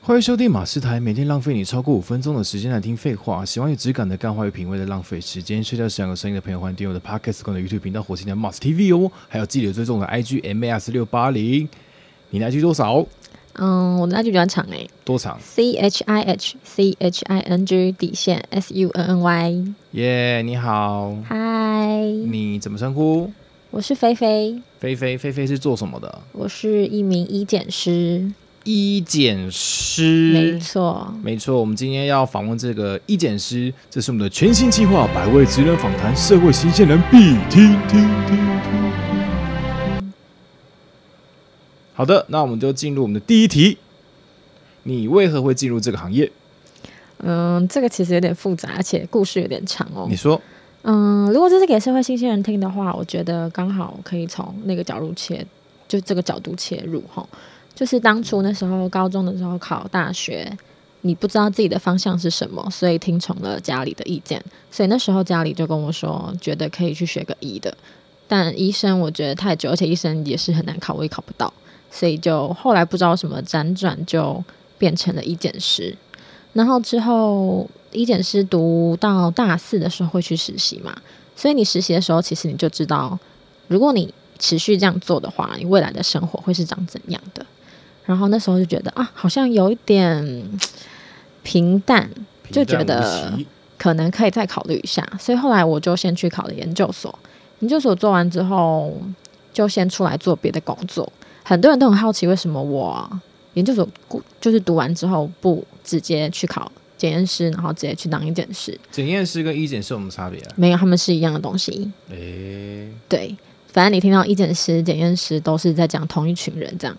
欢迎收听马斯台，每天浪费你超过五分钟的时间来听废话。喜欢有质感的干话与品味的浪费时间，睡觉时想有声音的朋友，欢迎订阅我的 Podcast 跟我的 YouTube 频道火星的 Mars TV 哦。还有记得追踪我的 IG MAS 六八零。你的 IG 多少？嗯，我的 IG 比较长诶多长？，C H I H C H I N G 底线 S U N N Y。耶、你好，嗨，你怎么称呼？我是菲菲，菲菲，菲菲是做什么的？我是一名医检师，医检师。没错。没错，我们今天要访问这个医检师，这是我们的全新计划——百位职人访谈，社会新鲜人必听听听听听。好的，那我们就进入我们的第一题：你为何会进入这个行业？嗯，这个其实有点复杂，而且故事有点长哦你。说，嗯，如果这是给社会新鲜人听的话，我觉得刚好可以从那个角度切，就这个角度切入哈。就是当初那时候高中的时候考大学，你不知道自己的方向是什么，所以听从了家里的意见。所以那时候家里就跟我说，觉得可以去学个医的。但医生我觉得太久，而且医生也是很难考，我也考不到，所以就后来不知道什么辗转就变成了医检师。然后之后医检师读到大四的时候会去实习嘛，所以你实习的时候，其实你就知道，如果你持续这样做的话，你未来的生活会是长怎样的。然后那时候就觉得啊，好像有一点嗯平淡，就觉得可能可以再考虑一下。所以后来我就先去考了研究所，研究所做完之后，就先出来做别的工作。很多人都很好奇，为什么我研究所顾就是读完之后不直接去考检验师，然后直接去当一检师？检验师跟医检师有什么差别啊？没有，他们是一样的东西。诶、对，反正你听到医检师、检验师都是在讲同一群人这样。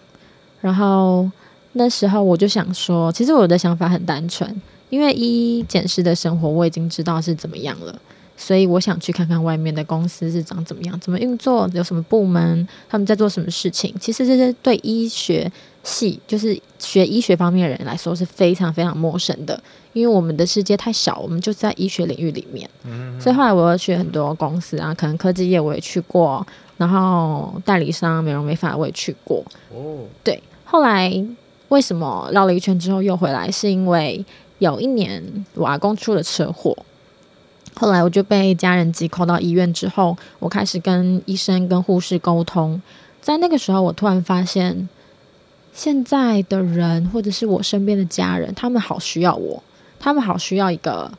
然后那时候我就想说，其实我的想法很单纯，因为医检师的生活我已经知道是怎么样了，所以我想去看看外面的公司是长怎么样，怎么运作，有什么部门，他们在做什么事情。其实这些对医学系，就是学医学方面的人来说是非常非常陌生的，因为我们的世界太小，我们就在医学领域里面。嗯所以后来我又去很多公司啊，可能科技业我也去过，然后代理商、美容美发我也去过。哦，对，后来为什么绕了一圈之后又回来？是因为有一年我阿公出了车祸，后来我就被家人急扣到医院之后，我开始跟医生、跟护士沟通。在那个时候，我突然发现，现在的人或者是我身边的家人，他们好需要我，他们好需要一个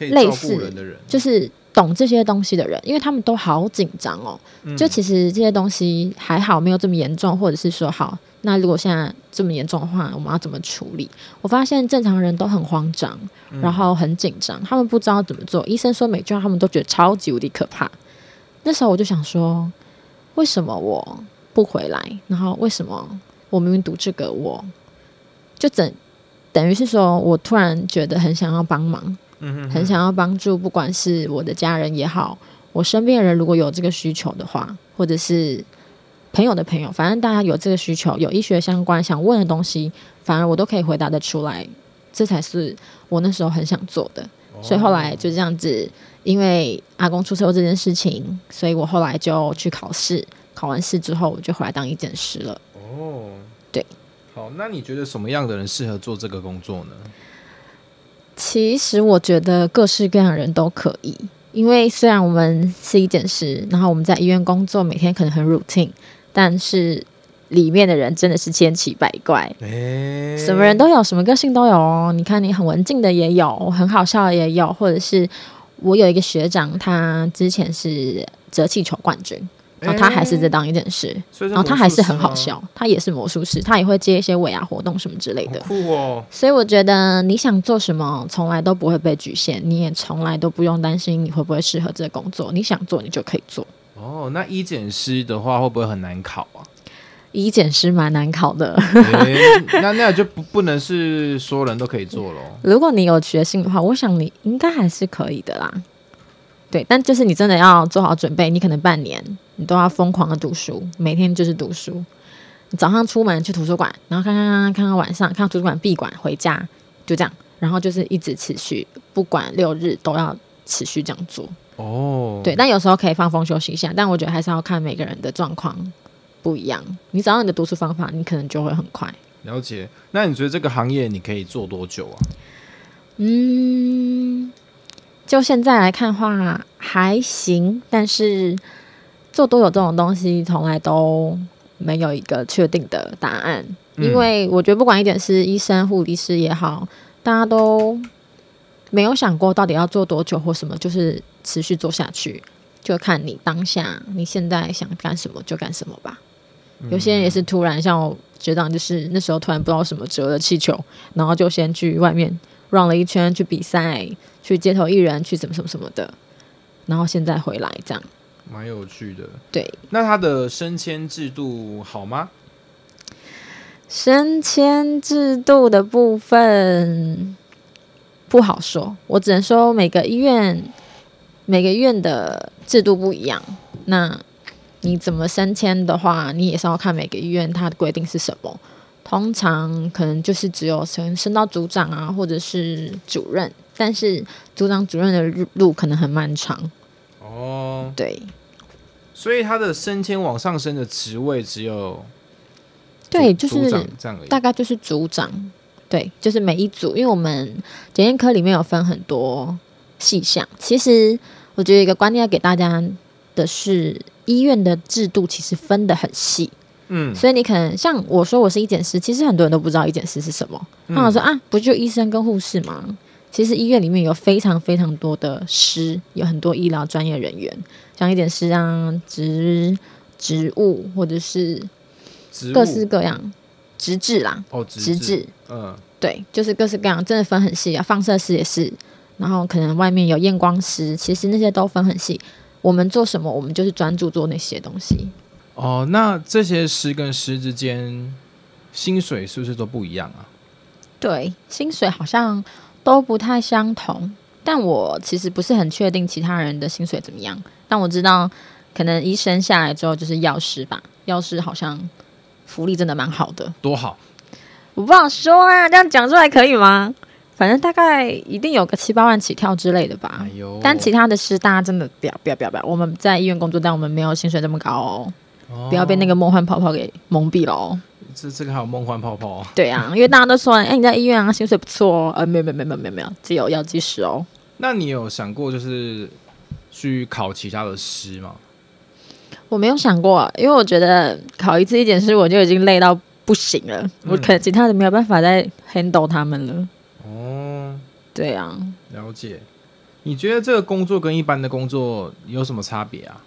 类似人的人，就是懂这些东西的人，因为他们都好紧张哦。嗯就其实这些东西还好，没有这么严重，或者是说好，那如果现在这么严重的话，我们要怎么处理？我发现正常人都很慌张，嗯然后很紧张，他们不知道怎么做。医生说每句话，他们都觉得超级无敌可怕。那时候我就想说，为什么我不回来？然后为什么我明明读这个，我就整等于是说我突然觉得很想要帮忙，嗯很想要帮助，不管是我的家人也好，我身边的人如果有这个需求的话，或者是朋友的朋友，反正大家有这个需求，有医学相关想问的东西，反而我都可以回答得出来，这才是我那时候很想做的。所以后来就这样子，因为阿公出车祸这件事情，所以我后来就去考试，考完试之后我就回来当医检师了。哦，对。好，那你觉得什么样的人适合做这个工作呢？其实我觉得各式各样的人都可以，因为虽然我们是一检师，然后我们在医院工作，每天可能很 routine，但是里面的人真的是千奇百怪，诶、什么人都有，什么个性都有哦。你看，你很文静的也有，很好笑的也有，或者是我有一个学长，他之前是折气球冠军，然后他还是在当一件事，所以是然后他还是很好笑，他也是魔术师，他也会接一些尾牙活动什么之类的好。酷哦。所以我觉得你想做什么，从来都不会被局限，你也从来都不用担心你会不会适合这个工作。你想做，你就可以做。哦，那医检师的话会不会很难考啊？医检师蛮难考的，诶那那就不不能是所有人都可以做咯。如果你有决心的话，我想你应该还是可以的啦。对，但就是你真的要做好准备，你可能半年你都要疯狂的读书，每天就是读书。你早上出门去图书馆，然后看看看看看看晚上，看到图书馆闭馆回家，就这样，然后就是一直持续，不管六日都要持续这样做。哦，对，但有时候可以放风休息一下，但我觉得还是要看每个人的状况。不一样。你找到你的读书方法，你可能就会很快。了解。那你觉得这个行业你可以做多久啊？嗯，就现在来看的话还行，但是做多久这种东西从来都没有一个确定的答案，嗯因为我觉得不管一点是医生、护理师也好，大家都没有想过到底要做多久或什么，就是持续做下去，就看你当下你现在想干什么就干什么吧。有些人也是突然像我学长，就是那时候突然不知道什么折了气球，然后就先去外面 run 了一圈，去比赛，去街头艺人，去什么什么什么的，然后现在回来这样。蛮有趣的。对，那他的升迁制度好吗？升迁制度的部分不好说，我只能说每个医院每个医院的制度不一样。那你怎么升迁的话，你也是要看每个医院它的规定是什么。通常可能就是只有升升到组长啊，或者是主任，但是组长、主任的路路可能很漫长。哦，对，所以他的升迁往上升的职位只有对，就是。大概就是组长，对，就是每一组，因为我们检验科里面有分很多细项。其实我觉得一个观念要给大家的是，医院的制度其实分得很细，嗯，所以你可能像我说我是医检师，其实很多人都不知道医检师是什么。嗯那我说啊，不就医生跟护士吗？其实医院里面有非常非常多的师，有很多医疗专业人员，像一检师啊、职职务或者是各式各样职治啦，哦，职职治，嗯，对，就是各式各样，真的分很细啊。放射师也是，然后可能外面有验光师，其实那些都分很细。我们做什么，我们就是专注做那些东西。哦，那这些师跟师之间薪水是不是都不一样啊？对，薪水好像都不太相同，但我其实不是很确定其他人的薪水怎么样。但我知道，可能医生下来之后就是药师吧，药师好像福利真的蛮好的。多好，我不好说啊，这样讲出来可以吗？反正大概一定有个七八万起跳之类的吧。但其他的师大家真的不要不要不要不要，我们在医院工作，但我们没有薪水这么高哦，哦不要被那个梦幻泡泡给蒙蔽了哦。这这个还有梦幻泡泡哦，对啊，因为大家都说，哎、你在医院啊，薪水不错哦，呃，没有没有没有没有没有只有药剂师哦。那你有想过就是去考其他的师吗？我没有想过，因为我觉得考一次一检师我就已经累到不行了，我可能其他的没有办法再 handle 他们了。哦，对啊，了解。你觉得这个工作跟一般的工作有什么差别啊？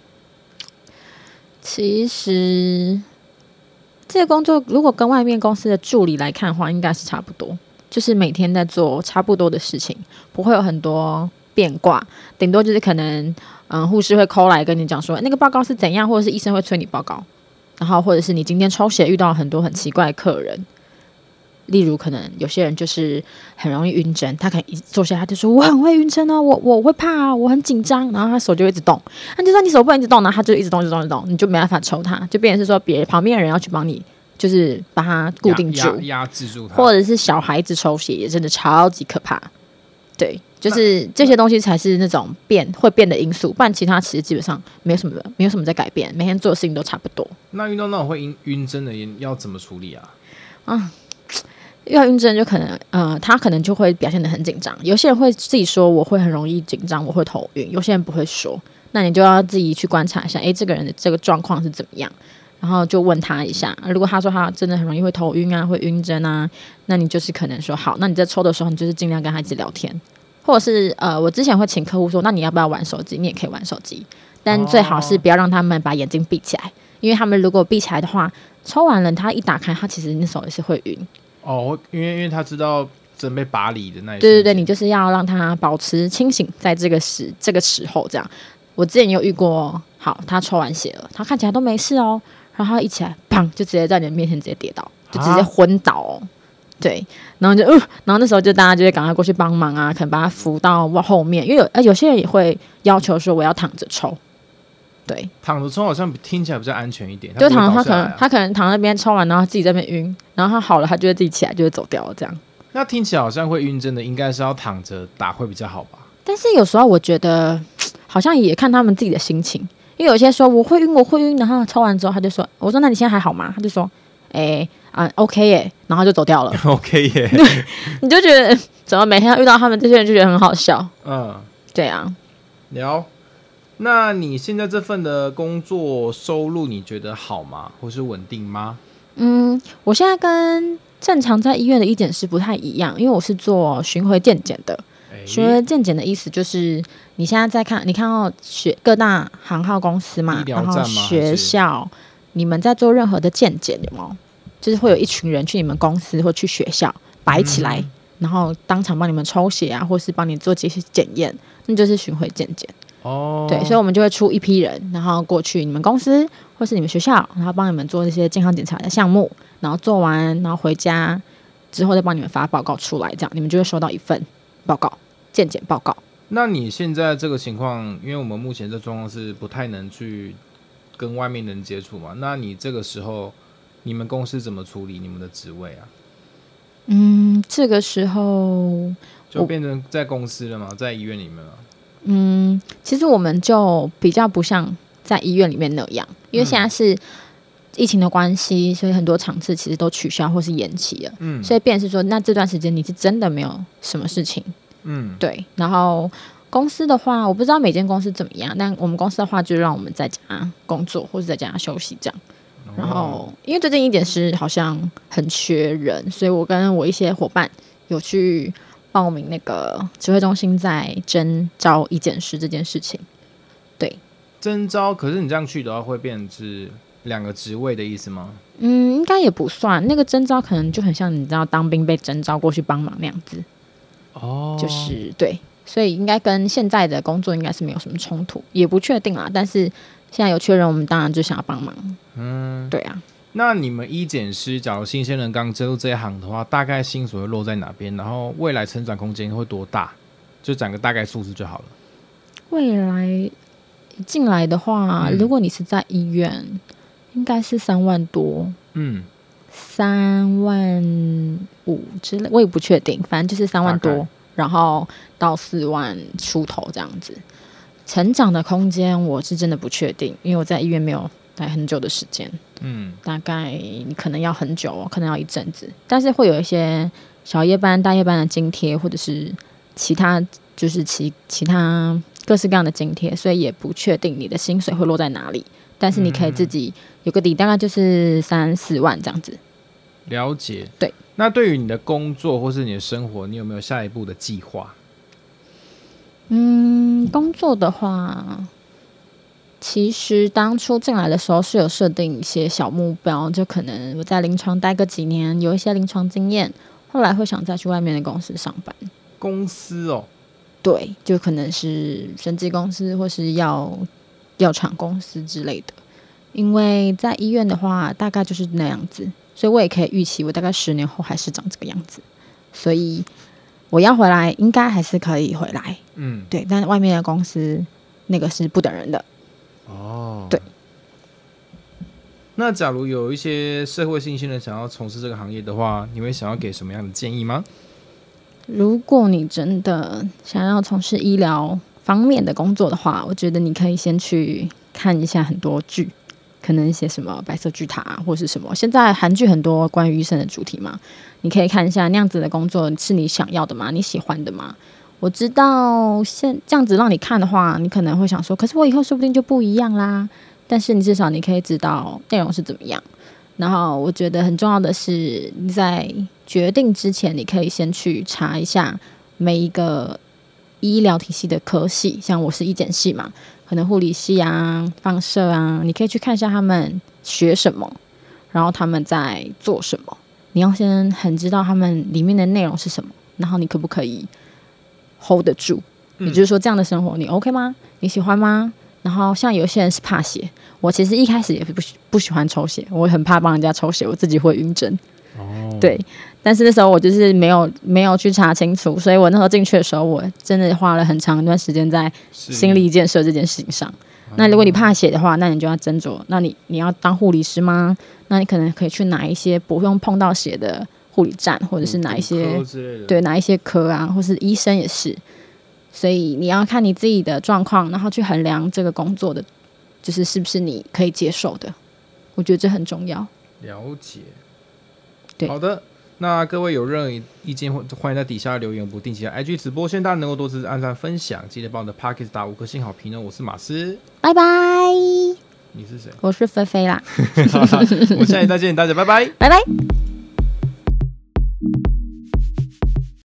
其实这个工作如果跟外面公司的助理来看的话，应该是差不多，就是每天在做差不多的事情，不会有很多变卦，顶多就是可能嗯护士会 call 来跟你讲说那个报告是怎样，或者是医生会催你报告，然后或者是你今天抽血遇到很多很奇怪的客人。例如，可能有些人就是很容易晕针，他可能一坐下他就说我很会晕针哦，我我会怕啊，我很紧张，然后他手就会一直动，那就算你手不能一直动呢，他就一直动，一直动，一直动，你就没办法抽他，就变成是说别旁边的人要去帮你，就是把它固定住压，制住它，或者是小孩子抽血也真的超级可怕。对，就是这些东西才是那种变会变的因素，不然其他其实基本上没有什么没有什么在改变，每天做的事情都差不多。那遇到那种会晕晕针的人要怎么处理啊啊？要晕针就可能，呃，他可能就会表现得很紧张。有些人会自己说我会很容易紧张，我会头晕。有些人不会说，那你就要自己去观察一下，诶，这个人的这个状况是怎么样，然后就问他一下。如果他说他真的很容易会头晕啊，会晕针啊，那你就是可能说好，那你在抽的时候，你就是尽量跟他一起聊天，或者是呃，我之前会请客户说，那你要不要玩手机？你也可以玩手机，但最好是不要让他们把眼睛闭起来，因为他们如果闭起来的话，抽完了他一打开，他其实那手也是会晕。哦，因为因为他知道准备拔离的那一对对对，你就是要让他保持清醒，在这个时这个时候这样。我之前有遇过，好，他抽完血了，他看起来都没事哦，然后他一起来，砰，就直接在你的面前直接跌倒，就直接啊昏倒哦。对，然后就，呃，然后那时候就大家就会赶快过去帮忙啊，可能把他扶到后面，因为有呃有些人也会要求说我要躺着抽，对，躺着抽好像比听起来比较安全一点，就躺他可能他可能躺在那边抽完，然后自己在那边晕，然后他好了，他就会自己起来，就会走掉了这样。那听起来好像会晕针的，应该是要躺着打会比较好吧？但是有时候我觉得好像也看他们自己的心情，因为有些说我会晕，我会晕，然后抽完之后他就说，我说那你现在还好吗？他就说，哎、啊 OK 耶，然后就走掉了。OK 耶，你就觉得怎么每天要遇到他们这些人就觉得很好笑。嗯，对啊，聊。那你现在这份的工作收入你觉得好吗？或是稳定吗？嗯，我现在跟正常在医院的医检师不太一样，因为我是做巡回健检的。哎巡回健检的意思就是，你现在在看，你看到学各大航号公司嘛然后学校，你们在做任何的健检有吗？就是会有一群人去你们公司或去学校摆起来，嗯然后当场帮你们抽血啊，或是帮你做这些检验，那就是巡回健检。哦，对，所以我们就会出一批人，然后过去你们公司或是你们学校，然后帮你们做这些健康检查的项目，然后做完，然后回家之后再帮你们发报告出来，这样你们就会收到一份报告，健检报告。那你现在这个情况，因为我们目前这状况是不太能去跟外面人接触嘛，那你这个时候，你们公司怎么处理你们的职位啊？嗯，这个时候，就变成在公司了吗，在医院里面嘛。嗯，其实我们就比较不像在医院里面那样，因为现在是疫情的关系，所以很多场次其实都取消或是延期了。嗯所以变是说，那这段时间你是真的没有什么事情，嗯，对。然后公司的话，我不知道每间公司怎么样，但我们公司的话，就让我们在家工作或者在家休息这样。然后，因为最近一点是好像很缺人，所以我跟我一些伙伴有去报名那个指挥中心在征招一检师这件事情。对征招，可是你这样去的话，会变成是两个职位的意思吗？嗯，应该也不算，那个征招可能就很像你知道当兵被征召过去帮忙那样子，哦就是对，所以应该跟现在的工作应该是没有什么冲突，也不确定啦。但是现在有确认，我们当然就想要帮忙。嗯，对啊，那你们医检师，假如新鲜人刚进入这一行的话，大概薪水会落在哪边？然后未来成长空间会多大？就讲个大概数字就好了。未来进来的话，嗯如果你是在医院，应该是三万多，嗯，三万五之类，我也不确定，反正就是三万多，然后到四万出头这样子。成长的空间我是真的不确定，因为我在医院没有待很久的时间，嗯，大概你可能要很久哦，可能要一阵子，但是会有一些小夜班、大夜班的津贴，或者是其他就是其其他各式各样的津贴，所以也不确定你的薪水会落在哪里。但是你可以自己有个底，大概就是三四万这样子。了解。对，那对于你的工作或是你的生活，你有没有下一步的计划？嗯，工作的话，其实当初进来的时候是有设定一些小目标，就可能我在临床待个几年，有一些临床经验，后来会想再去外面的公司上班。公司哦，对，就可能是生技公司或是药药厂公司之类的。因为在医院的话，大概就是那样子，所以我也可以预期，我大概十年后还是长这个样子。所以我要回来，应该还是可以回来。嗯，对，但外面的公司那个是不等人的。哦，对。那假如有一些社会新鲜人想要从事这个行业的话，你会想要给什么样的建议吗？如果你真的想要从事医疗方面的工作的话，我觉得你可以先去看一下很多剧，可能一些什么白色巨塔、啊、或是什么。现在韩剧很多关于医生的主题嘛，你可以看一下那样子的工作是你想要的吗？你喜欢的吗？我知道现这样子让你看的话，你可能会想说，可是我以后说不定就不一样啦。但是你至少你可以知道内容是怎么样。然后我觉得很重要的是，你在决定之前，你可以先去查一下每一个医疗体系的科系，像我是医检系嘛，可能护理系啊、放射啊，你可以去看一下他们学什么，然后他们在做什么。你要先很知道他们里面的内容是什么，然后你可不可以 hold 得住？也就是说，这样的生活你 OK 吗？你喜欢吗？然后像有些人是怕血，我其实一开始也不喜不喜欢抽血，我很怕帮人家抽血，我自己会晕针。哦，对，但是那时候我就是没有没有去查清楚，所以我那时候进去的时候，我真的花了很长一段时间在心理建设这件事情上。那如果你怕血的话，那你就要斟酌，那你你要当护理师吗？那你可能可以去哪一些不用碰到血的护理站，或者是哪一些对，哪一些科啊，或是医生也是。所以你要看你自己的状况，然后去衡量这个工作的，就是是不是你可以接受的？我觉得这很重要。了解。对好的。那各位有任何意见，或欢迎在底下留言。不定期的 IG 直播，希望大家能够多支持、按赞、分享，记得帮我的 Pocket 打五颗星好评哦。我是马斯，拜拜，你是谁？我是菲菲啦，我们下期再见，大家拜拜。拜拜。